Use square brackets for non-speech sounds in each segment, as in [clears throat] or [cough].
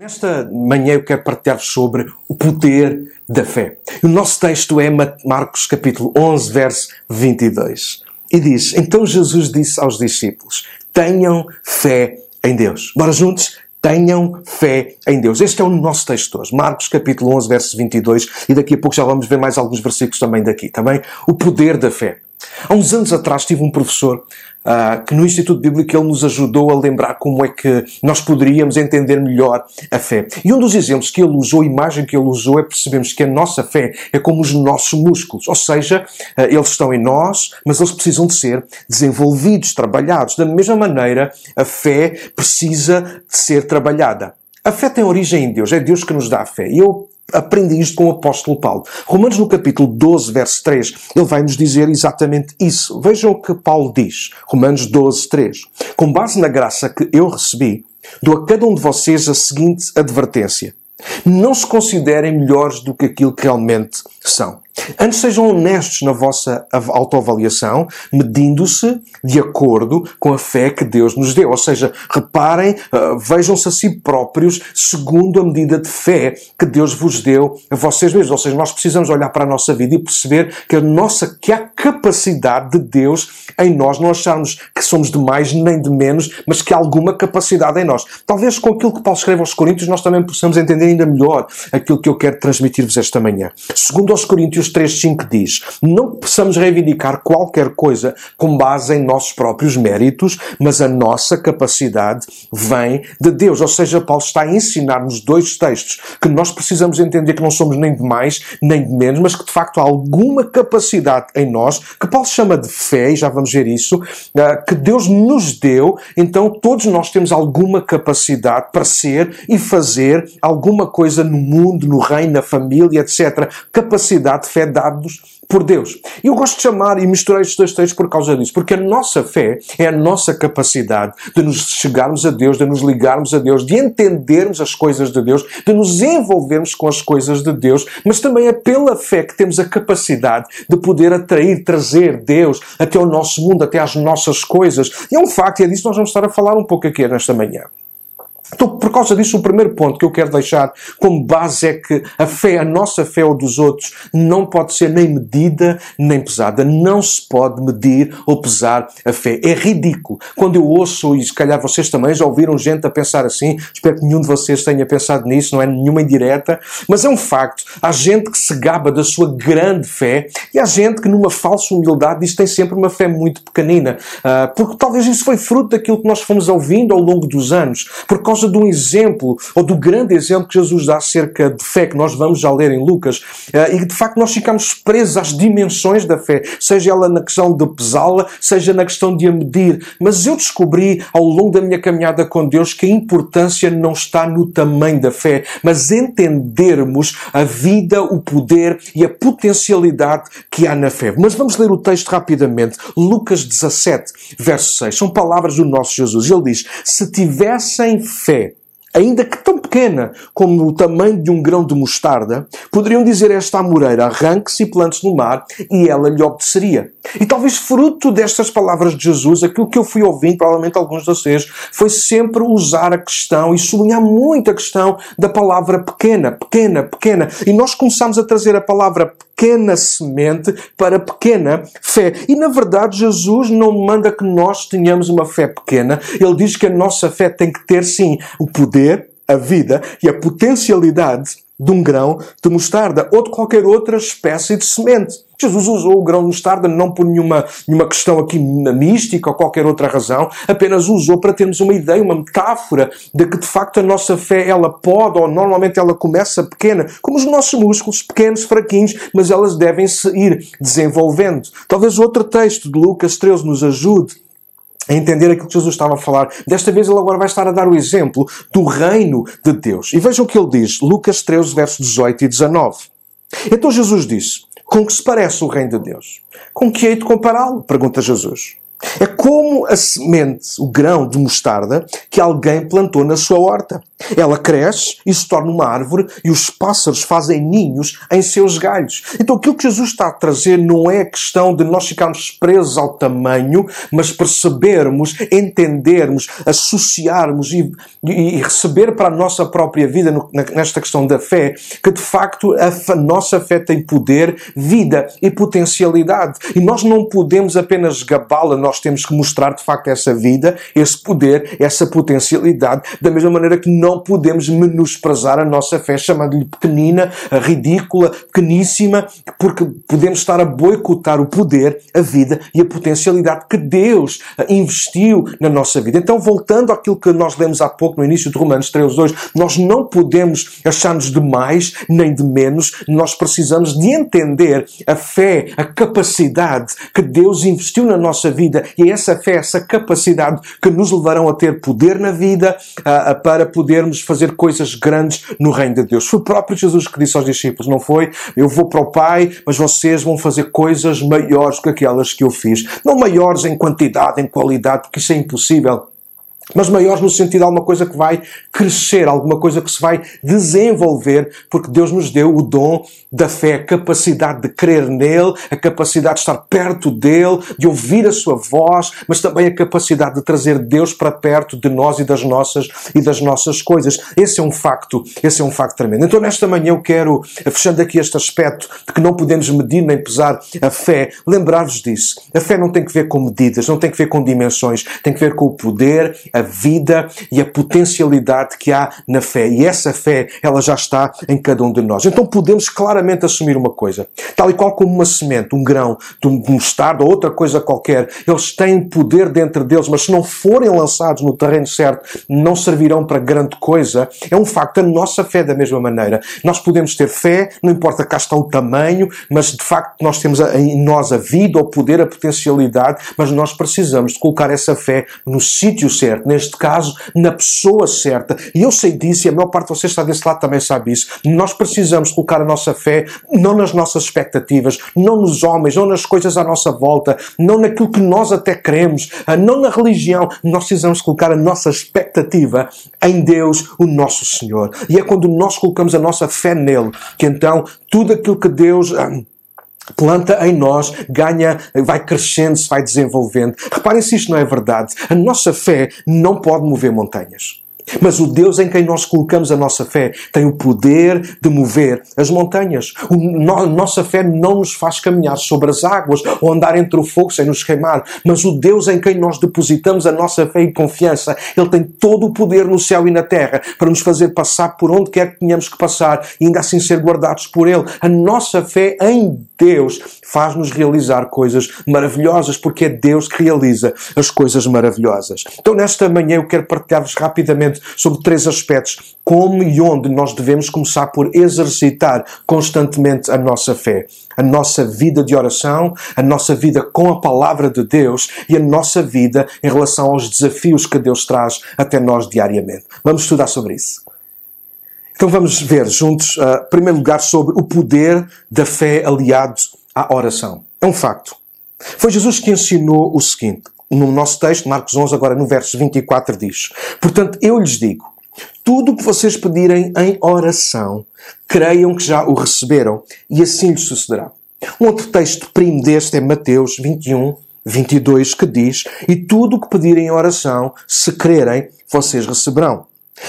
Nesta manhã eu quero partilhar sobre o poder da fé. O nosso texto é Marcos capítulo 11, verso 22. E diz, então Jesus disse aos discípulos, tenham fé em Deus. Bora juntos? Tenham fé em Deus. Este é o nosso texto hoje. Marcos capítulo 11, verso 22. E daqui a pouco já vamos ver mais alguns versículos também daqui, também. Tá o poder da fé. Há uns anos atrás tive um professor uh, que no Instituto Bíblico ele nos ajudou a lembrar como é que nós poderíamos entender melhor a fé. E um dos exemplos que ele usou, a imagem que ele usou, é percebemos que a nossa fé é como os nossos músculos. Ou seja, uh, eles estão em nós, mas eles precisam de ser desenvolvidos, trabalhados. Da mesma maneira, a fé precisa de ser trabalhada. A fé tem origem em Deus, é Deus que nos dá a fé. Eu aprendi isto com o apóstolo Paulo. Romanos no capítulo 12, verso 3, ele vai nos dizer exatamente isso. Vejam o que Paulo diz. Romanos 12, 3. Com base na graça que eu recebi, dou a cada um de vocês a seguinte advertência. Não se considerem melhores do que aquilo que realmente são. Antes sejam honestos na vossa autoavaliação, medindo-se de acordo com a fé que Deus nos deu. Ou seja, reparem, uh, vejam-se a si próprios segundo a medida de fé que Deus vos deu a vocês mesmos. Ou seja, nós precisamos olhar para a nossa vida e perceber que a nossa, que há capacidade de Deus em nós, não acharmos que somos de mais nem de menos, mas que há alguma capacidade em nós. Talvez com aquilo que Paulo escreve aos Coríntios nós também possamos entender ainda melhor aquilo que eu quero transmitir-vos esta manhã. Segundo aos Coríntios 3.5 diz, não possamos reivindicar qualquer coisa com base em nossos próprios méritos, mas a nossa capacidade vem de Deus. Ou seja, Paulo está a ensinar-nos dois textos que nós precisamos entender que não somos nem de mais nem de menos, mas que de facto há alguma capacidade em nós, que Paulo chama de fé, e já vamos ver isso, ah, que Deus nos deu, então todos nós temos alguma capacidade para ser e fazer alguma coisa no mundo, no reino, na família, etc. Capacidade de fé dados por Deus. Eu gosto de chamar e misturar estes dois textos por causa disso, porque a nossa fé é a nossa capacidade de nos chegarmos a Deus, de nos ligarmos a Deus, de entendermos as coisas de Deus, de nos envolvermos com as coisas de Deus, mas também é pela fé que temos a capacidade de poder atrair, trazer Deus até o nosso mundo, até às nossas coisas. E é um facto, e é disso que nós vamos estar a falar um pouco aqui nesta manhã. Então, por causa disso, o primeiro ponto que eu quero deixar como base é que a fé, a nossa fé ou dos outros, não pode ser nem medida nem pesada. Não se pode medir ou pesar a fé. É ridículo. Quando eu ouço, e se calhar vocês também já ouviram gente a pensar assim, espero que nenhum de vocês tenha pensado nisso, não é nenhuma indireta, mas é um facto. Há gente que se gaba da sua grande fé e há gente que, numa falsa humildade, diz que tem sempre uma fé muito pequenina. Uh, porque talvez isso foi fruto daquilo que nós fomos ouvindo ao longo dos anos. Por causa causa de um exemplo, ou do grande exemplo que Jesus dá acerca de fé, que nós vamos já ler em Lucas, eh, e de facto nós ficamos presos às dimensões da fé, seja ela na questão de pesá-la, seja na questão de a medir. Mas eu descobri ao longo da minha caminhada com Deus que a importância não está no tamanho da fé, mas entendermos a vida, o poder e a potencialidade que há na fé. Mas vamos ler o texto rapidamente. Lucas 17, verso 6. São palavras do nosso Jesus. Ele diz: Se tivessem fé, fé, ainda que tão pequena como o tamanho de um grão de mostarda, poderiam dizer esta amoreira, arranque-se e plante-se no mar, e ela lhe obedeceria. E talvez fruto destas palavras de Jesus, aquilo que eu fui ouvindo, provavelmente alguns de vocês, foi sempre usar a questão e sublinhar muito a questão da palavra pequena, pequena, pequena. E nós começamos a trazer a palavra pequena semente para pequena fé. E na verdade, Jesus não manda que nós tenhamos uma fé pequena. Ele diz que a nossa fé tem que ter, sim, o poder, a vida e a potencialidade de um grão de mostarda ou de qualquer outra espécie de semente. Jesus usou o grão de mostarda não por nenhuma, nenhuma questão aqui mística ou qualquer outra razão, apenas usou para termos uma ideia, uma metáfora de que de facto a nossa fé ela pode ou normalmente ela começa pequena, como os nossos músculos, pequenos, fraquinhos, mas elas devem se ir desenvolvendo. Talvez outro texto de Lucas 13 nos ajude a entender aquilo que Jesus estava a falar. Desta vez ele agora vai estar a dar o exemplo do reino de Deus. E vejam o que ele diz, Lucas 13, versos 18 e 19. Então Jesus disse, com que se parece o reino de Deus? Com que hei de compará-lo? Pergunta Jesus. É como a semente, o grão de mostarda que alguém plantou na sua horta. Ela cresce e se torna uma árvore e os pássaros fazem ninhos em seus galhos. Então aquilo que Jesus está a trazer não é a questão de nós ficarmos presos ao tamanho, mas percebermos, entendermos, associarmos e, e, receber para a nossa própria vida no, nesta questão da fé, que de facto a, a nossa fé tem poder, vida e potencialidade. E nós não podemos apenas gabá-la, nós temos que mostrar de facto essa vida, esse poder, essa potencialidade, da mesma maneira que não podemos menosprezar a nossa fé, chamando-lhe pequenina, ridícula, pequeníssima, porque podemos estar a boicotar o poder, a vida e a potencialidade que Deus investiu na nossa vida. Então, voltando àquilo que nós lemos há pouco no início de Romanos 3, 2, nós não podemos achar-nos de mais nem de menos, nós precisamos de entender a fé, a capacidade que Deus investiu na nossa vida e é essa fé, essa capacidade que nos levarão a ter poder na vida uh, para podermos fazer coisas grandes no reino de Deus. Foi o próprio Jesus que disse aos discípulos, não foi? Eu vou para o Pai, mas vocês vão fazer coisas maiores que aquelas que eu fiz. Não maiores em quantidade, em qualidade, porque isso é impossível mas maiores no sentido de alguma coisa que vai crescer, alguma coisa que se vai desenvolver, porque Deus nos deu o dom da fé, a capacidade de crer nele, a capacidade de estar perto dele, de ouvir a sua voz, mas também a capacidade de trazer Deus para perto de nós e das nossas e das nossas coisas. Esse é um facto, esse é um facto tremendo. Então nesta manhã eu quero, fechando aqui este aspecto de que não podemos medir nem pesar a fé, lembrar-vos disso. A fé não tem que ver com medidas, não tem que ver com dimensões, tem que ver com o poder, a vida e a potencialidade que há na fé. E essa fé, ela já está em cada um de nós. Então podemos claramente assumir uma coisa. Tal e qual como uma semente, um grão de um mostarda ou outra coisa qualquer, eles têm poder dentro deles, mas se não forem lançados no terreno certo, não servirão para grande coisa. É um facto. A nossa fé, da mesma maneira. Nós podemos ter fé, não importa cá está o tamanho, mas de facto nós temos em nós a vida, o poder, a potencialidade, mas nós precisamos de colocar essa fé no sítio certo, neste caso, na pessoa certa. E eu sei disso e a maior parte de vocês está desse lado também sabe isso. Nós precisamos colocar a nossa fé não nas nossas expectativas, não nos homens, não nas coisas à nossa volta, não naquilo que nós até queremos, ah, não na religião. Nós precisamos colocar a nossa expectativa em Deus, o nosso Senhor. E é quando nós colocamos a nossa fé nele que então tudo aquilo que Deus ah, planta em nós, ganha, vai crescendo, se vai desenvolvendo. Reparem se isto não é verdade. A nossa fé não pode mover montanhas. Mas o Deus em quem nós colocamos a nossa fé tem o poder de mover as montanhas. a nossa fé não nos faz caminhar sobre as águas ou andar entre o fogo sem nos queimar. Mas o Deus em quem nós depositamos a nossa fé e confiança, Ele tem todo o poder no céu e na terra para nos fazer passar por onde quer que tenhamos que passar e ainda assim ser guardados por Ele. A nossa fé em Deus faz-nos realizar coisas maravilhosas, porque é Deus que realiza as coisas maravilhosas. Então, nesta manhã, eu quero partilhar-vos rapidamente sobre três aspectos. Como e onde nós devemos começar por exercitar constantemente a nossa fé. A nossa vida de oração, a nossa vida com a palavra de Deus e a nossa vida em relação aos desafios que Deus traz até nós diariamente. Vamos estudar sobre isso. Então vamos ver juntos, uh, em primeiro lugar, sobre o poder da fé aliado à oração. É um facto. Foi Jesus que ensinou o seguinte: no nosso texto, Marcos 11, agora no verso 24, diz: Portanto, eu lhes digo, tudo o que vocês pedirem em oração, creiam que já o receberam, e assim lhes sucederá. Um outro texto primo deste é Mateus 21, 22, que diz: E tudo o que pedirem em oração, se crerem, vocês receberão.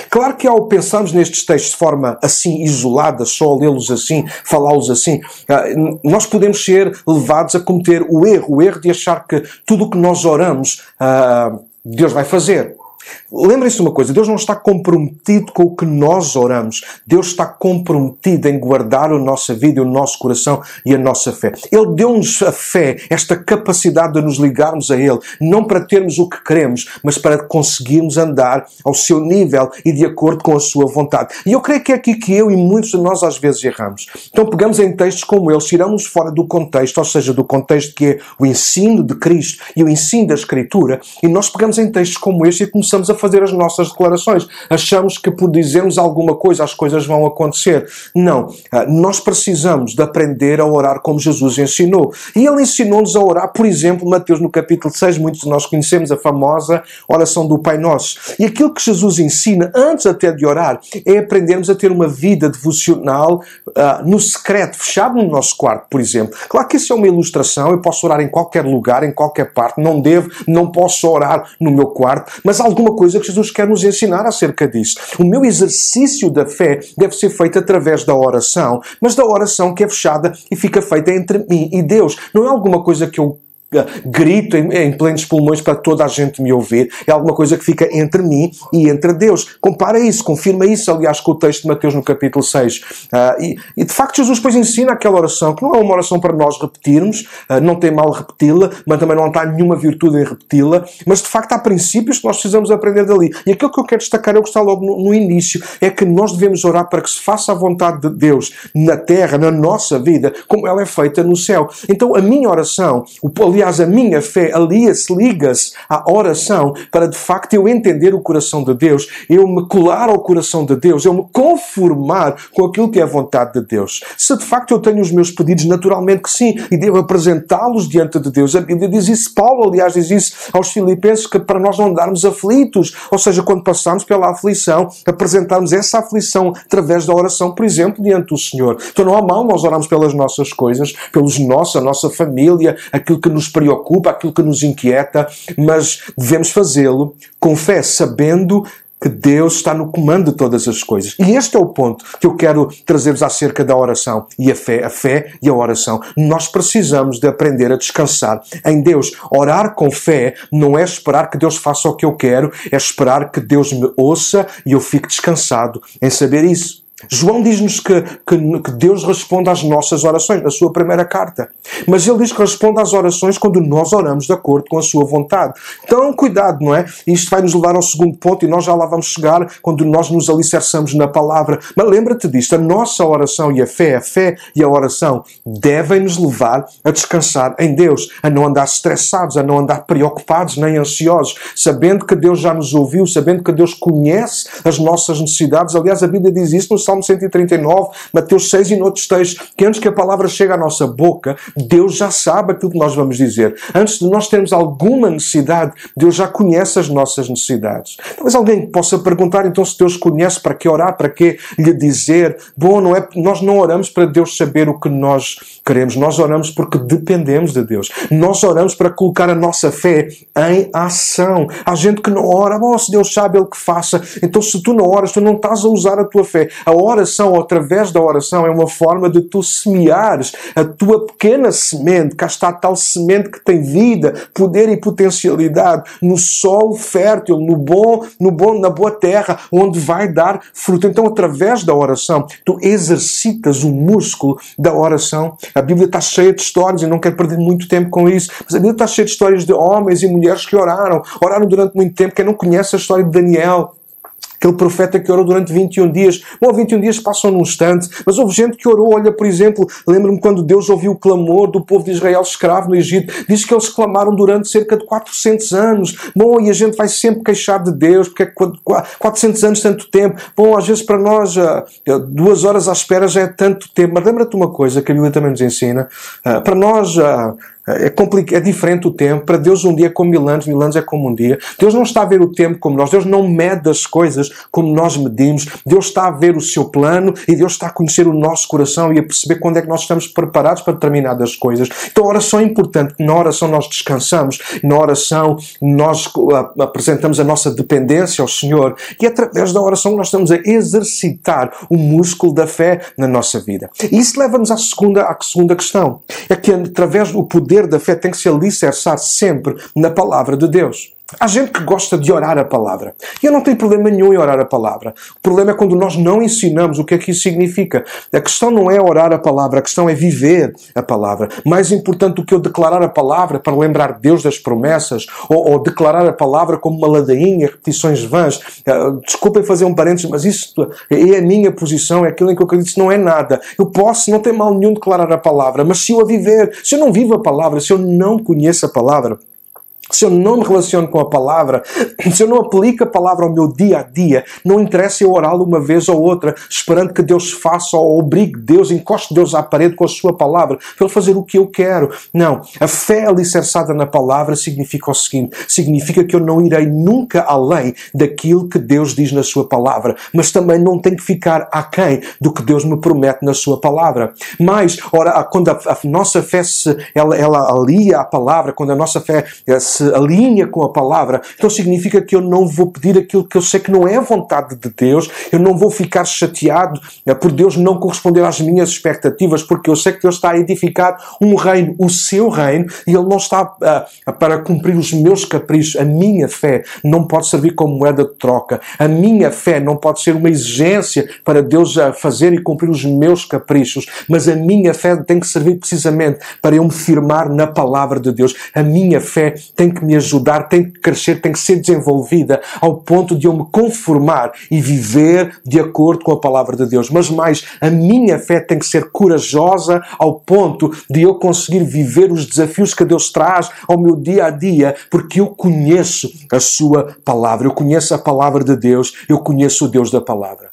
Claro que ao pensarmos nestes textos de forma assim isolada, só lê-los assim, falá-los assim, ah, nós podemos ser levados a cometer o erro, o erro de achar que tudo o que nós oramos, ah, Deus vai fazer. Lembrem-se de uma coisa: Deus não está comprometido com o que nós oramos. Deus está comprometido em guardar a nossa vida, o nosso coração e a nossa fé. Ele deu-nos a fé, esta capacidade de nos ligarmos a Ele, não para termos o que queremos, mas para conseguirmos andar ao seu nível e de acordo com a sua vontade. E eu creio que é aqui que eu e muitos de nós às vezes erramos. Então pegamos em textos como eles, tiramos fora do contexto, ou seja, do contexto que é o ensino de Cristo e o ensino da Escritura, e nós pegamos em textos como este e começamos começamos a fazer as nossas declarações. Achamos que por dizermos alguma coisa as coisas vão acontecer. Não. Ah, nós precisamos de aprender a orar como Jesus ensinou. E ele ensinou-nos a orar, por exemplo, Mateus no capítulo 6, muitos de nós conhecemos a famosa oração do Pai Nosso. E aquilo que Jesus ensina, antes até de orar, é aprendermos a ter uma vida devocional uh, no secreto, fechado no nosso quarto, por exemplo. Claro que isso é uma ilustração, eu posso orar em qualquer lugar, em qualquer parte, não devo, não posso orar no meu quarto, mas há alguma coisa que Jesus quer nos ensinar acerca disso. O meu exercício da fé deve ser feito através da oração, mas da oração que é fechada e fica feita entre mim e Deus. Não é alguma coisa que eu grito em, em plenos pulmões para toda a gente me ouvir. É alguma coisa que fica entre mim e entre Deus. Compara isso, confirma isso, aliás, com o texto de Mateus no capítulo 6. Uh, ah, e, e, de facto Jesus depois ensina aquela oração, que não é uma oração para nós repetirmos, uh, não tem mal repeti-la, mas também não está nenhuma virtude em repeti-la, mas de facto há princípios que nós precisamos aprender dali. E aquilo que eu quero destacar que está logo no, no início, é que nós devemos orar para que se faça a vontade de Deus na terra, na nossa vida, como ela é feita no céu. Então a minha oração, o, Aliás, a minha fé alia-se, liga-se à oração para de facto eu entender o coração de Deus, eu me colar ao coração de Deus, eu me conformar com aquilo que é a vontade de Deus. Se de facto eu tenho os meus pedidos, naturalmente que sim, e devo apresentá-los diante de Deus. A Bíblia diz isso, Paulo, aliás, diz isso aos Filipenses, que para nós não andarmos aflitos, ou seja, quando passamos pela aflição, apresentarmos essa aflição através da oração, por exemplo, diante do Senhor. Então não há mal nós orarmos pelas nossas coisas, pelos nossos, a nossa família, aquilo que nos preocupa, aquilo que nos inquieta, mas devemos fazê-lo com fé, sabendo que Deus está no comando de todas as coisas. E este é o ponto que eu quero trazer-vos acerca da oração e a fé, a fé e a oração. Nós precisamos de aprender a descansar em Deus. Orar com fé não é esperar que Deus faça o que eu quero, é esperar que Deus me ouça e eu fique descansado em saber isso. João diz-nos que, que, que, Deus responde às nossas orações, na sua primeira carta. Mas ele diz que responde às orações quando nós oramos de acordo com a sua vontade. Então, cuidado, não é? Isto vai nos levar ao segundo ponto e nós já lá vamos chegar quando nós nos alicerçamos na palavra. Mas lembra-te disto: a nossa oração e a fé, a fé e a oração devem nos levar a descansar em Deus, a não andar estressados, a não andar preocupados nem ansiosos, sabendo que Deus já nos ouviu, sabendo que Deus conhece as nossas necessidades. Aliás, a Bíblia diz isso no Salmo 139, Mateus 6 e noutros textos, que antes que a palavra chegue à nossa boca, Deus já sabe aquilo que nós vamos dizer. Antes de nós termos alguma necessidade, Deus já conhece as nossas necessidades. Talvez alguém possa perguntar, então, se Deus conhece, para que orar, para que lhe dizer? Bom, não é, nós não oramos para Deus saber o que nós queremos, nós oramos porque dependemos de Deus. Nós oramos para colocar a nossa fé em ação. Há gente que não ora, bom, se Deus sabe, Ele que faça. Então, se tu não oras, tu não estás a usar a tua fé. A oração, através da oração, é uma forma de tu semeares a tua pequena semente. Cá está tal semente que tem vida, poder e potencialidade no solo fértil, no bom, no bom, na boa terra, onde vai dar fruto. Então, através da oração, tu exercitas o músculo da oração. A Bíblia está cheia de histórias, e não quero perder muito tempo com isso, mas a Bíblia está cheia de histórias de homens e mulheres que oraram, oraram durante muito tempo. Quem não conhece a história de Daniel, aquele profeta que orou durante 21 dias. Bom, 21 dias passam num instante, mas houve gente que orou. Olha, por exemplo, lembro-me quando Deus ouviu o clamor do povo de Israel escravo no Egito. Diz que eles clamaram durante cerca de 400 anos. Bom, e a gente vai sempre queixar de Deus, porque é 400 anos tanto tempo. Bom, às vezes para nós, ah, duas horas à espera já é tanto tempo. Mas lembra-te uma coisa que a Bíblia também nos ensina. Ah, para nós, ah, é, complicado, é diferente o tempo. Para Deus, um dia é como mil anos, mil anos é como um dia. Deus não está a ver o tempo como nós. Deus não mede as coisas como nós medimos. Deus está a ver o seu plano e Deus está a conhecer o nosso coração e a perceber quando é que nós estamos preparados para determinadas coisas. Então, a oração é importante. Na oração, nós descansamos. Na oração, nós apresentamos a nossa dependência ao Senhor. E através da oração, nós estamos a exercitar o músculo da fé na nossa vida. E isso leva-nos à segunda, à segunda questão. É que através do poder poder da fé tem que se alicerçar sempre na palavra de Deus. Há gente que gosta de orar a palavra. E eu não tenho problema nenhum em orar a palavra. O problema é quando nós não ensinamos o que é que isso significa. A questão não é orar a palavra, a questão é viver a palavra. Mais importante do que eu declarar a palavra para lembrar Deus das promessas, ou, ou declarar a palavra como uma ladainha, repetições vãs. Uh, desculpem fazer um parênteses, mas isso é a minha posição, é aquilo em que eu acredito, não é nada. Eu posso, não tem mal nenhum declarar a palavra, mas se eu a viver, se eu não vivo a palavra, se eu não conheço a palavra, se eu não me relaciono com a palavra, [clears throat] se eu não aplico a palavra ao meu dia a dia, não interessa eu orá-lo uma vez ou outra, esperando que Deus faça ou obrigue Deus, encoste Deus à parede com a sua palavra, para ele fazer o que eu quero. Não. A fé alicerçada na palavra significa o seguinte: significa que eu não irei nunca além daquilo que Deus diz na sua palavra, mas também não tenho que ficar aquém do que Deus me promete na sua palavra. Mas, ora, quando a, a nossa fé se, ela, ela alia à palavra, quando a nossa fé eh, se se alinha com a palavra, então significa que eu não vou pedir aquilo que eu sei que não é a vontade de Deus, eu não vou ficar chateado eh, por Deus não corresponder às minhas expectativas, porque eu sei que Deus está a edificar um reino, o seu reino, e Ele não está uh, para cumprir os meus caprichos. A minha fé não pode servir como moeda de troca. A minha fé não pode ser uma exigência para Deus uh, fazer e cumprir os meus caprichos, mas a minha fé tem que servir precisamente para eu me firmar na palavra de Deus. A minha fé tem tem que me ajudar, tem que crescer, tem que ser desenvolvida ao ponto de eu me conformar e viver de acordo com a palavra de Deus. Mas mais, a minha fé tem que ser corajosa ao ponto de eu conseguir viver os desafios que Deus traz ao meu dia a dia, porque eu conheço a Sua palavra, eu conheço a palavra de Deus, eu conheço o Deus da palavra.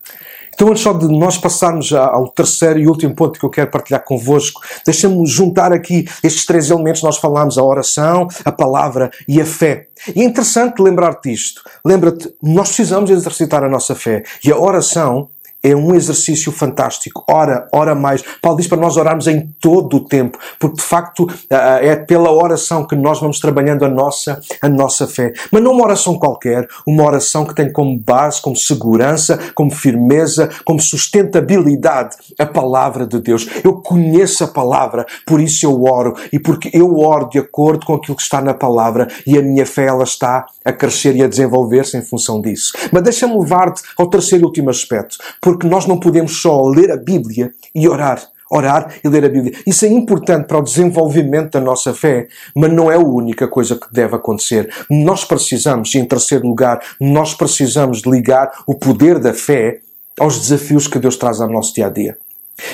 Então, antes só de nós passarmos ao terceiro e último ponto que eu quero partilhar convosco, deixa-me juntar aqui estes três elementos. Nós falámos a oração, a palavra e a fé. E é interessante lembrar-te disto. Lembra-te, nós precisamos exercitar a nossa fé. E a oração é um exercício fantástico. Ora, ora mais. Paulo diz para nós orarmos em todo o tempo, porque de facto é pela oração que nós vamos trabalhando a nossa, a nossa fé. Mas não uma oração qualquer, uma oração que tem como base, como segurança, como firmeza, como sustentabilidade a palavra de Deus. Eu conheço a palavra, por isso eu oro e porque eu oro de acordo com aquilo que está na palavra e a minha fé ela está a crescer e a desenvolver-se em função disso. Mas deixa-me levar-te ao terceiro e último aspecto, porque nós não podemos só ler a Bíblia e orar. Orar e ler a Bíblia. Isso é importante para o desenvolvimento da nossa fé, mas não é a única coisa que deve acontecer. Nós precisamos, e em terceiro lugar, nós precisamos ligar o poder da fé aos desafios que Deus traz ao nosso dia a dia.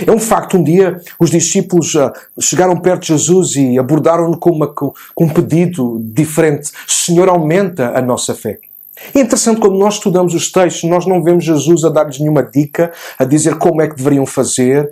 É um facto, um dia os discípulos uh, chegaram perto de Jesus e abordaram-no com, com um pedido diferente. Senhor, aumenta a nossa fé. É interessante quando nós estudamos os textos, nós não vemos Jesus a dar-lhes nenhuma dica, a dizer como é que deveriam fazer,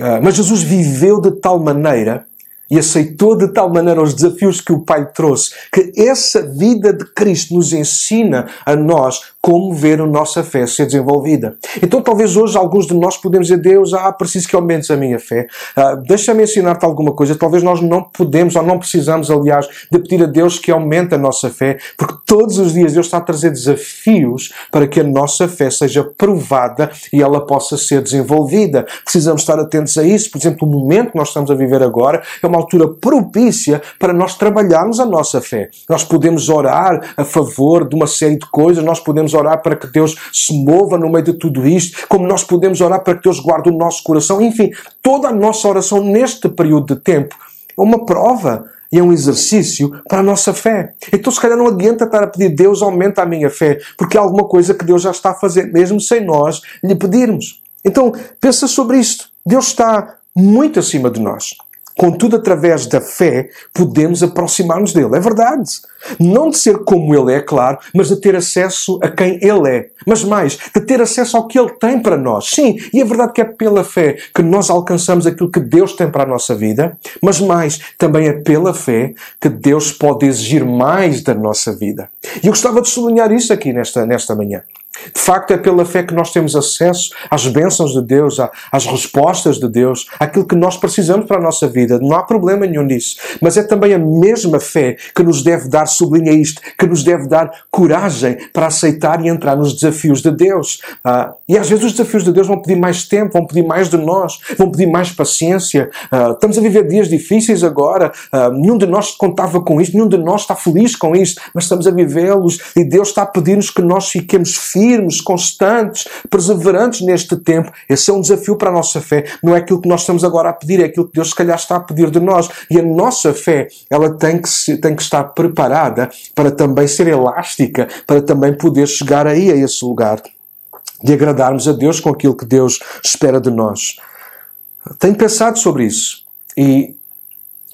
ah, mas Jesus viveu de tal maneira e aceitou de tal maneira os desafios que o Pai trouxe, que essa vida de Cristo nos ensina a nós como ver a nossa fé ser desenvolvida. Então, talvez hoje alguns de nós podemos dizer, Deus, ah, preciso que aumentes a minha fé. Ah, Deixa-me ensinar-te alguma coisa. Talvez nós não podemos ou não precisamos, aliás, de pedir a Deus que aumente a nossa fé, porque todos os dias Deus está a trazer desafios para que a nossa fé seja provada e ela possa ser desenvolvida. Precisamos estar atentos a isso. Por exemplo, o momento que nós estamos a viver agora é uma altura propícia para nós trabalharmos a nossa fé. Nós podemos orar a favor de uma série de coisas, nós podemos orar para que Deus se mova no meio de tudo isto, como nós podemos orar para que Deus guarde o nosso coração. Enfim, toda a nossa oração neste período de tempo é uma prova e é um exercício para a nossa fé. Então, se calhar, não adianta estar a pedir Deus aumenta a minha fé, porque é alguma coisa que Deus já está a fazer, mesmo sem nós lhe pedirmos. Então, pensa sobre isto. Deus está muito acima de nós. Contudo, através da fé, podemos aproximar-nos dele. É verdade. Não de ser como ele é, claro, mas de ter acesso a quem ele é. Mas mais, de ter acesso ao que ele tem para nós. Sim, e é verdade que é pela fé que nós alcançamos aquilo que Deus tem para a nossa vida, mas mais, também é pela fé que Deus pode exigir mais da nossa vida. E eu gostava de sublinhar isso aqui nesta, nesta manhã. De facto, é pela fé que nós temos acesso às bênçãos de Deus, às respostas de Deus, àquilo que nós precisamos para a nossa vida. Não há problema nenhum nisso. Mas é também a mesma fé que nos deve dar, sublinha isto, que nos deve dar coragem para aceitar e entrar nos desafios de Deus. Ah, e às vezes os desafios de Deus vão pedir mais tempo, vão pedir mais de nós, vão pedir mais paciência. Ah, estamos a viver dias difíceis agora. Ah, nenhum de nós contava com isto, nenhum de nós está feliz com isto, mas estamos a vivê-los e Deus está a pedir-nos que nós fiquemos firmes firmes, constantes, perseverantes neste tempo. Esse é um desafio para a nossa fé. Não é aquilo que nós estamos agora a pedir, é aquilo que Deus se calhar está a pedir de nós. E a nossa fé, ela tem que, tem que estar preparada para também ser elástica, para também poder chegar aí a esse lugar de agradarmos a Deus com aquilo que Deus espera de nós. Tenho pensado sobre isso e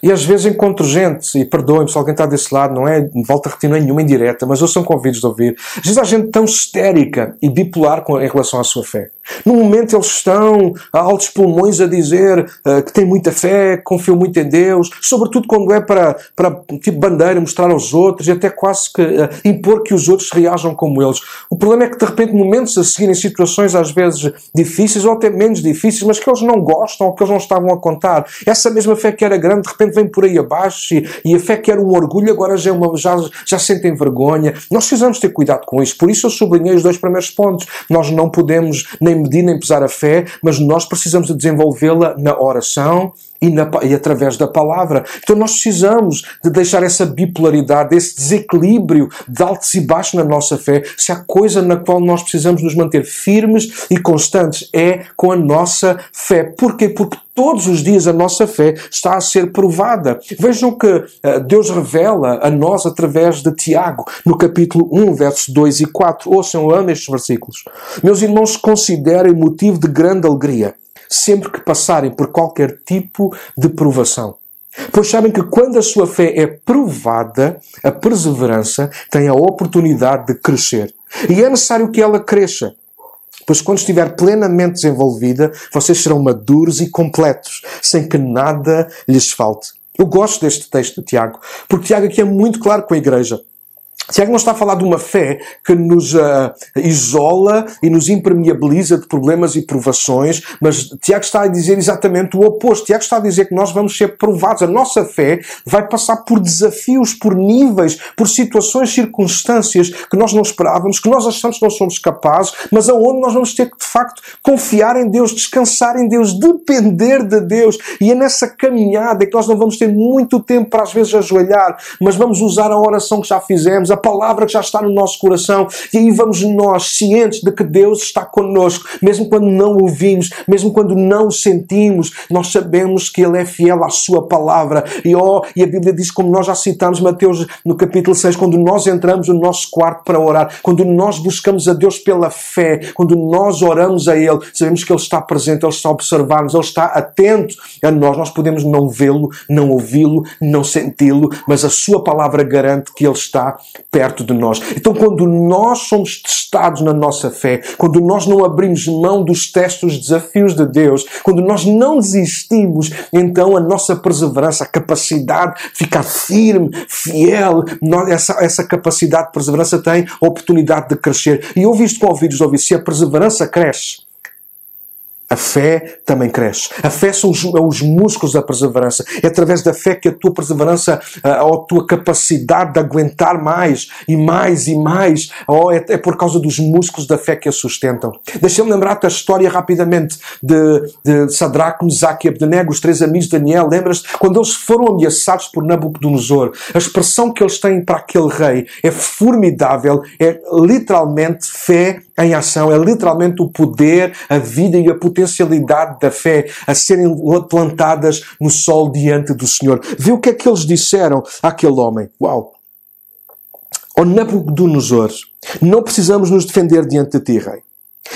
E às vezes encontro gente, e perdoem-me se alguém está desse lado, não é, volta a repetir nenhuma indireta, mas eu sou convidos de ouvir. Às vezes há gente tão histérica e bipolar em relação à sua fé. No momento eles estão a altos pulmões a dizer uh, que têm muita fé, que confiam muito em Deus, sobretudo quando é para, para tipo bandeira, mostrar aos outros e até quase que uh, impor que os outros reajam como eles. O problema é que de repente momentos a seguir em situações às vezes difíceis ou até menos difíceis, mas que eles não gostam ou que eles não estavam a contar. Essa mesma fé que era grande de repente vem por aí abaixo e, e a fé que era um orgulho agora já, é uma, já, já sentem vergonha. Nós precisamos ter cuidado com isso. Por isso eu sublinhei os dois primeiros pontos. Nós não podemos nem medir nem pesar a fé, mas nós precisamos de desenvolvê-la na oração e, na, e, através da palavra. Então nós precisamos de deixar essa bipolaridade, esse desequilíbrio de altos e baixos na nossa fé. Se há coisa na qual nós precisamos nos manter firmes e constantes é com a nossa fé. Porquê? Porque todos os dias a nossa fé está a ser provada. Vejam que uh, Deus revela a nós através de Tiago, no capítulo 1, versos 2 e 4. Ouçam, eu amo estes versículos. Meus irmãos, considerem motivo de grande alegria sempre que passarem por qualquer tipo de provação. Pois sabem que quando a sua fé é provada, a perseverança tem a oportunidade de crescer. E é necessário que ela cresça. Pois quando estiver plenamente desenvolvida, vocês serão maduros e completos, sem que nada lhes falte. Eu gosto deste texto de Tiago, porque Tiago aqui é muito claro com a igreja. Tiago não está a falar de uma fé que nos uh, isola e nos impermeabiliza de problemas e provações, mas Tiago está a dizer exatamente o oposto. Tiago está a dizer que nós vamos ser provados. A nossa fé vai passar por desafios, por níveis, por situações, circunstâncias que nós não esperávamos, que nós achamos que não somos capazes, mas aonde nós vamos ter que, de facto, confiar em Deus, descansar em Deus, depender de Deus. E é nessa caminhada que nós não vamos ter muito tempo para, às vezes, ajoelhar, mas vamos usar a oração que já fizemos, a palavra que já está no nosso coração, e aí vamos nós, cientes de que Deus está conosco, mesmo quando não ouvimos, mesmo quando não sentimos, nós sabemos que Ele é fiel à Sua palavra. E, oh, e a Bíblia diz, como nós já citamos Mateus no capítulo 6, quando nós entramos no nosso quarto para orar, quando nós buscamos a Deus pela fé, quando nós oramos a Ele, sabemos que Ele está presente, Ele está a observar-nos, Ele está atento a nós. Nós podemos não vê-lo, não ouvi-lo, não senti-lo, mas a Sua palavra garante que Ele está perto de nós. Então, quando nós somos testados na nossa fé, quando nós não abrimos mão dos testes, dos desafios de Deus, quando nós não desistimos, então a nossa perseverança, a capacidade de ficar firme, fiel, essa, essa capacidade de perseverança tem a oportunidade de crescer. E ouvi isto com ouvidos, ouvi, se a perseverança cresce, a fé também cresce. A fé são os, é os, músculos da perseverança. É através da fé que a tua perseverança, a, a tua capacidade de aguentar mais e mais e mais, oh, é, é, por causa dos músculos da fé que a sustentam. Deixa-me lembrar-te a história rapidamente de, de Sadraque, Mesaque e Abdenego, os três amigos de Daniel. Lembras-te? Quando eles foram ameaçados por Nabucodonosor, a expressão que eles têm para aquele rei é formidável, é literalmente fé em ação, é literalmente o poder, a vida e a potencialidade da fé a serem plantadas no sol diante do Senhor. Vê o que é que eles disseram àquele homem. Uau! O Nabucodonosor, não precisamos nos defender diante de ti, rei.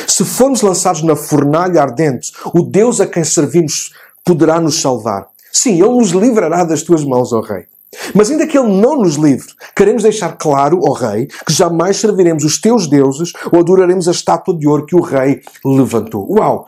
Se formos lançados na fornalha ardente, o Deus a quem servimos poderá nos salvar. Sim, Ele nos livrará das tuas mãos, ó Rei. Mas ainda que Ele não nos livre, queremos deixar claro, ó Rei, que jamais serviremos os teus deuses ou adoraremos a estátua de ouro que o Rei levantou. Uau!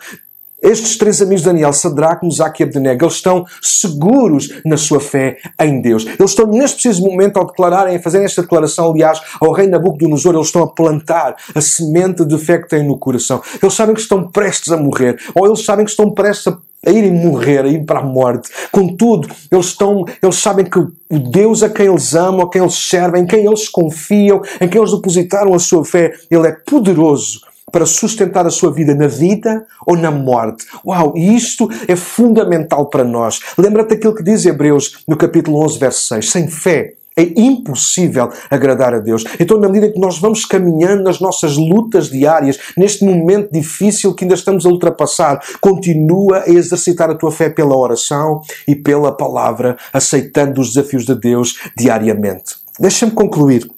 Estes três amigos de Daniel, Sadraque, Mesaque e Abdenego, eles estão seguros na sua fé em Deus. Eles estão neste preciso momento ao declararem, a fazerem esta declaração, aliás, ao rei Nabucodonosor, eles estão a plantar a semente de fé que têm no coração. Eles sabem que estão prestes a morrer, ou eles sabem que estão prestes a a irem morrer, a ir para a morte. Contudo, eles estão, eles sabem que o Deus a quem eles amam, a quem eles servem, em quem eles confiam, em quem eles depositaram a sua fé, Ele é poderoso para sustentar a sua vida na vida ou na morte. Uau, e isto é fundamental para nós. Lembra-te daquilo que diz Hebreus no capítulo 11, verso 6. Sem fé é impossível agradar a Deus. Então, na medida que nós vamos caminhando nas nossas lutas diárias, neste momento difícil que ainda estamos a ultrapassar, continua a exercitar a tua fé pela oração e pela palavra, aceitando os desafios de Deus diariamente. Deixa-me concluir.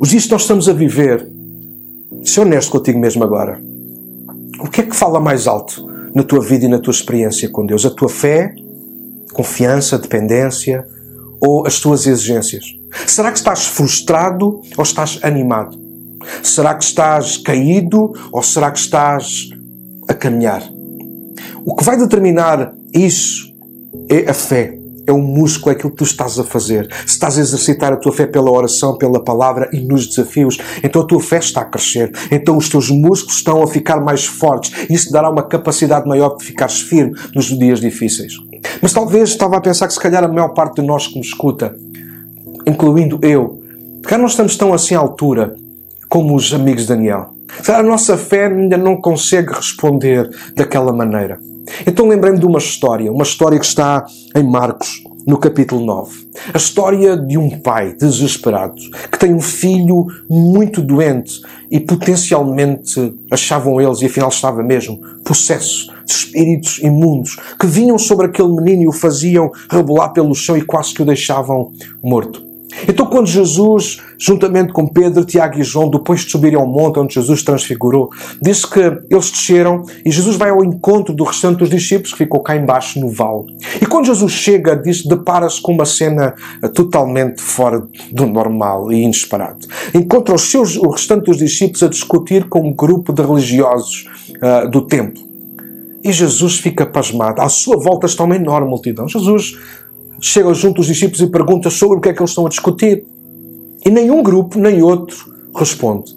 Os dias que nós estamos a viver, ser honesto contigo mesmo agora. O que é que fala mais alto na tua vida e na tua experiência com Deus? A tua fé confiança, dependência ou as tuas exigências? Será que estás frustrado ou estás animado? Será que estás caído ou será que estás a caminhar? O que vai determinar isso é a fé. É o músculo, é aquilo que tu estás a fazer. Se estás a exercitar a tua fé pela oração, pela palavra e nos desafios, então a tua fé está a crescer. Então os teus músculos estão a ficar mais fortes. Isso dará uma capacidade maior de ficares firme nos dias difíceis. Mas talvez estava a pensar que se calhar a maior parte de nós que me escuta, incluindo eu, porque não estamos tão assim à altura como os amigos de Daniel. A nossa fé ainda não consegue responder daquela maneira. Então lembrei-me de uma história, uma história que está em Marcos, no capítulo 9. A história de um pai desesperado que tem um filho muito doente e potencialmente, achavam eles, e afinal estava mesmo, possesso de espíritos imundos que vinham sobre aquele menino e o faziam rebolar pelo chão e quase que o deixavam morto. Então, quando Jesus, juntamente com Pedro, Tiago e João, depois de subirem ao monte onde Jesus transfigurou, diz que eles desceram e Jesus vai ao encontro do restante dos discípulos que ficou cá embaixo no vale. E quando Jesus chega, diz, depara-se com uma cena eh, totalmente fora do normal e inesperado. Encontra os seus, o restante dos discípulos a discutir com um grupo de religiosos uh, do templo. E Jesus fica pasmado. À sua volta está uma enorme multidão. Jesus chega junto dos discípulos e pergunta sobre o que é que eles estão a discutir. E nenhum grupo, nem outro, responde.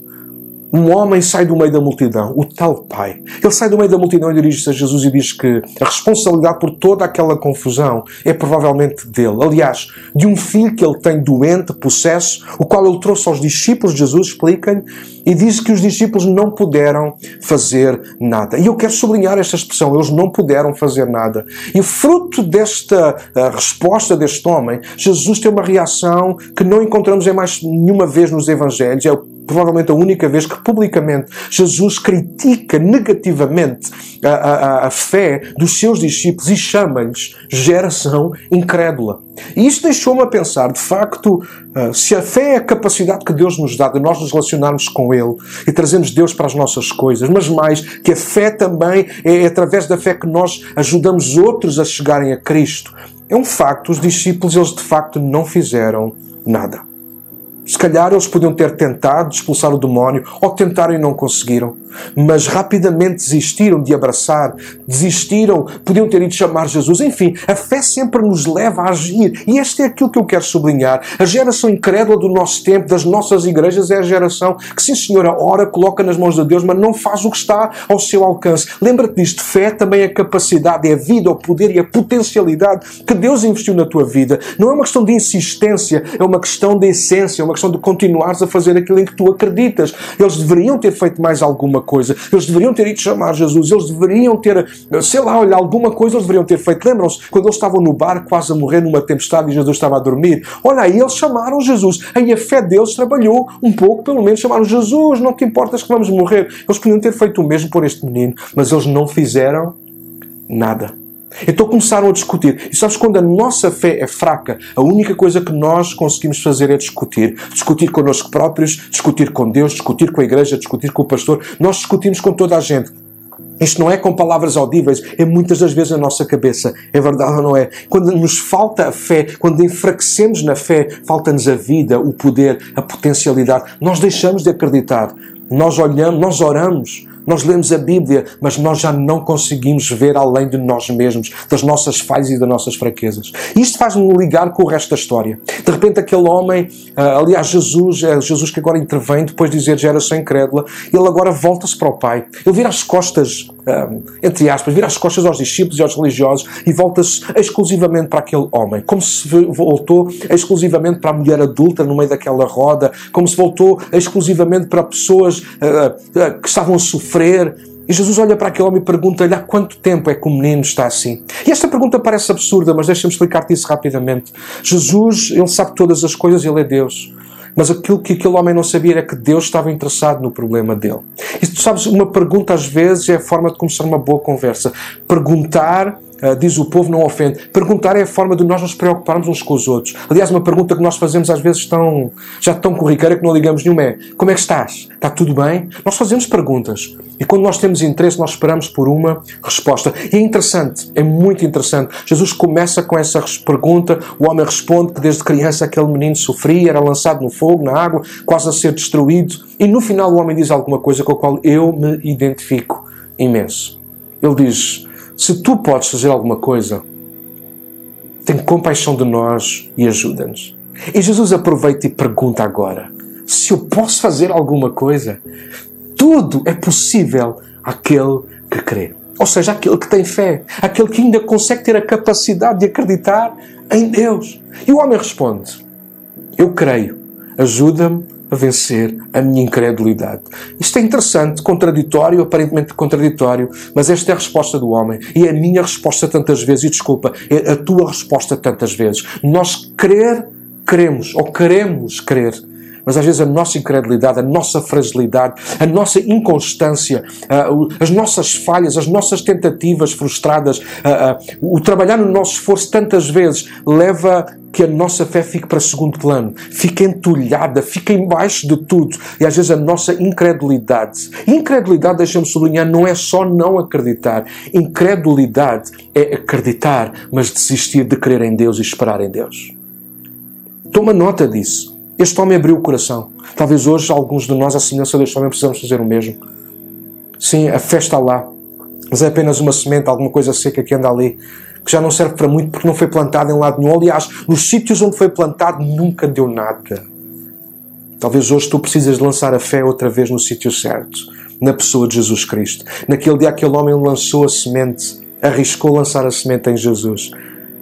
Um homem sai do meio da multidão, o tal pai. Ele sai do meio da multidão e dirige-se a Jesus e diz que a responsabilidade por toda aquela confusão é provavelmente dele. Aliás, de um filho que ele tem doente, possesso, o qual ele trouxe aos discípulos de Jesus, explica-lhe, e diz que os discípulos não puderam fazer nada. E eu quero sublinhar esta expressão, eles não puderam fazer nada. E fruto desta uh, resposta deste homem, Jesus tem uma reação que não encontramos em mais nenhuma vez nos Evangelhos. É o provavelmente a única vez que publicamente Jesus critica negativamente a, a, a fé dos seus discípulos e chama-lhes geração incrédula. E isto deixou-me a pensar, de facto, ah, se a fé é a capacidade que Deus nos dá de nós nos relacionarmos com Ele e trazemos Deus para as nossas coisas, mas mais que a fé também é através da fé que nós ajudamos outros a chegarem a Cristo. É um facto, os discípulos, eles de facto não fizeram nada. Se calhar eles podiam ter tentado expulsar o demónio ou tentaram e não conseguiram mas rapidamente desistiram de abraçar, desistiram, podiam ter ido chamar Jesus. Enfim, a fé sempre nos leva a agir. E este é aquilo que eu quero sublinhar. A geração incrédula do nosso tempo, das nossas igrejas, é a geração que, sim senhora, ora, coloca nas mãos de Deus, mas não faz o que está ao seu alcance. Lembra-te disto. Fé também é a capacidade, é a vida, o poder e a potencialidade que Deus investiu na tua vida. Não é uma questão de insistência, é uma questão de essência, é uma questão de continuares a fazer aquilo em que tu acreditas. Eles deveriam ter feito mais alguma coisa. Eles deveriam ter ido chamar Jesus, eles deveriam ter, sei lá, olha, alguma coisa eles deveriam ter feito. Lembram-se quando eles estavam no bar quase a morrer numa tempestade e Jesus estava a dormir? Olha, aí eles chamaram Jesus. Aí a fé deles trabalhou um pouco, pelo menos chamaram Jesus, não te importas que vamos morrer. Eles podiam ter feito o mesmo por este menino, mas eles não fizeram nada. Então começaram a discutir. E sabes, quando a nossa fé é fraca, a única coisa que nós conseguimos fazer é discutir. Discutir connosco próprios, discutir com Deus, discutir com a igreja, discutir com o pastor. Nós discutimos com toda a gente. Isto não é com palavras audíveis, é muitas das vezes na nossa cabeça. É verdade ou não é? Quando nos falta a fé, quando enfraquecemos na fé, falta-nos a vida, o poder, a potencialidade. Nós deixamos de acreditar. Nós olhamos, nós oramos, nós lemos a Bíblia, mas nós já não conseguimos ver além de nós mesmos, das nossas falhas e das nossas fraquezas. Isto faz-me ligar com o resto da história. De repente, aquele homem, ah, aliás, Jesus, é Jesus que agora intervém, depois de dizer geração incrédula, ele agora volta-se para o Pai. Ele vira as costas, entre aspas, vira as costas aos discípulos e aos religiosos e volta-se exclusivamente para aquele homem. Como se voltou exclusivamente para a mulher adulta no meio daquela roda, como se voltou exclusivamente para pessoas uh, que estavam a sofrer sofrer. E Jesus olha para aquele homem e pergunta-lhe há quanto tempo é que o menino está assim? E esta pergunta parece absurda, mas deixa-me explicar-te isso rapidamente. Jesus, ele sabe todas as coisas, ele é Deus. Mas aquilo que aquele homem não sabia era que Deus estava interessado no problema dele. E tu sabes, uma pergunta às vezes é a forma de começar uma boa conversa. Perguntar Uh, diz o povo, não ofende. Perguntar é a forma de nós nos preocuparmos uns com os outros. Aliás, uma pergunta que nós fazemos às vezes tão, já tão corriqueira que não ligamos nenhuma é: Como é que estás? Está tudo bem? Nós fazemos perguntas. E quando nós temos interesse, nós esperamos por uma resposta. E é interessante, é muito interessante. Jesus começa com essa pergunta, o homem responde que desde criança aquele menino sofria, era lançado no fogo, na água, quase a ser destruído. E no final o homem diz alguma coisa com a qual eu me identifico imenso. Ele diz se tu podes fazer alguma coisa, tem compaixão de nós e ajuda-nos. E Jesus aproveita e pergunta agora: se eu posso fazer alguma coisa, tudo é possível àquele que crê. Ou seja, aquele que tem fé, aquele que ainda consegue ter a capacidade de acreditar em Deus. E o homem responde: Eu creio, ajuda-me a vencer a minha incredulidade. Isto é interessante, contraditório, aparentemente contraditório, mas esta é a resposta do homem. E é a minha resposta tantas vezes, e desculpa, é a tua resposta tantas vezes. Nós crer, queremos, ou queremos crer, mas às vezes a nossa incredulidade, a nossa fragilidade, a nossa inconstância, as nossas falhas, as nossas tentativas frustradas, o trabalhar no nosso esforço tantas vezes leva que a nossa fé fique para segundo plano, fique entulhada, fique embaixo de tudo. E às vezes a nossa incredulidade. Incredulidade, deixa-me sublinhar, não é só não acreditar. Incredulidade é acreditar, mas desistir de crer em Deus e esperar em Deus. Toma nota disso. Este homem abriu o coração. Talvez hoje alguns de nós, à semelhança deste homem, precisamos fazer o mesmo. Sim, a fé está lá, mas é apenas uma semente, alguma coisa seca que anda ali, que já não serve para muito porque não foi plantada em lado nenhum. Aliás, nos sítios onde foi plantado nunca deu nada. Talvez hoje tu precisas de lançar a fé outra vez no sítio certo, na pessoa de Jesus Cristo. Naquele dia aquele homem lançou a semente, arriscou lançar a semente em Jesus.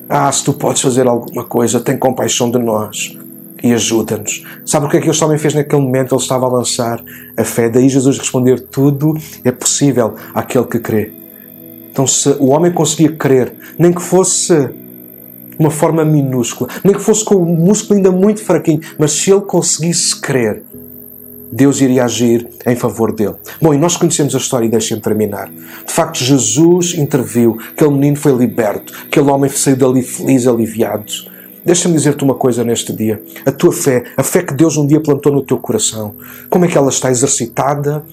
Ah, se tu podes fazer alguma coisa, tem compaixão de nós e ajuda-nos. Sabe o que é que este homem fez naquele momento? Ele estava a lançar a fé. Daí Jesus responder: Tudo é possível àquele que crê. Então, se o homem conseguia crer, nem que fosse uma forma minúscula, nem que fosse com o músculo ainda muito fraquinho, mas se ele conseguisse crer, Deus iria agir em favor dele. Bom, e nós conhecemos a história e deixem-me terminar. De facto, Jesus interviu, aquele menino foi liberto, aquele homem saiu dali feliz, aliviado. Deixa-me dizer-te uma coisa neste dia. A tua fé, a fé que Deus um dia plantou no teu coração, como é que ela está exercitada?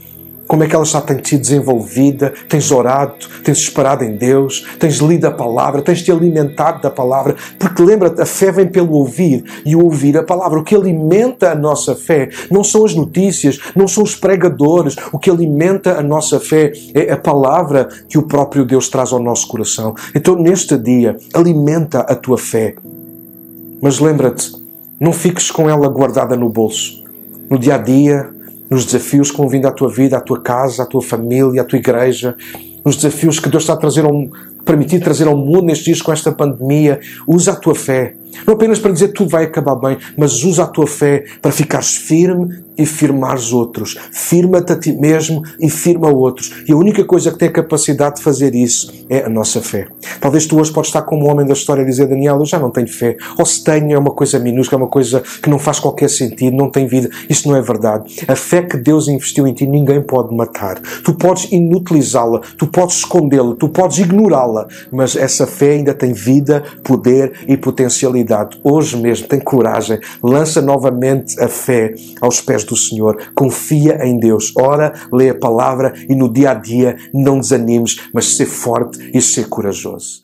Como é que ela está tem sido desenvolvida? Tens orado, tens esperado em Deus, tens lido a palavra, tens te alimentado da palavra, porque lembra-te, a fé vem pelo ouvir e o ouvir a palavra. O que alimenta a nossa fé não são as notícias, não são os pregadores. O que alimenta a nossa fé é a palavra que o próprio Deus traz ao nosso coração. Então, neste dia, alimenta a tua fé. Mas lembra-te, não fiques com ela guardada no bolso. No dia a dia, nos desafios que vão vindo à tua vida, à tua casa, à tua família, à tua igreja, nos desafios que Deus está a trazer ao, permitir trazer ao mundo nestes dias com esta pandemia. Usa a tua fé. Não apenas para dizer tudo vai acabar bem, mas usa a tua fé para ficares firme e firmares outros. Firma-te a ti mesmo e firma outros. E a única coisa que tem a capacidade de fazer isso é a nossa fé. Talvez tu hoje podes estar como o homem da história e dizer, Daniel, eu já não tenho fé. Ou se tenho, é uma coisa minúscula, é uma coisa que não faz qualquer sentido, não tem vida. Isso não é verdade. A fé que Deus investiu em ti, ninguém pode matar. Tu podes inutilizá-la, tu podes escondê-la, tu podes ignorá-la, mas essa fé ainda tem vida, poder e potencialidade. Hoje mesmo, tem coragem, lança novamente a fé aos pés do Senhor, confia em Deus, ora, lê a palavra e no dia a dia não desanimes, mas ser forte e ser corajoso.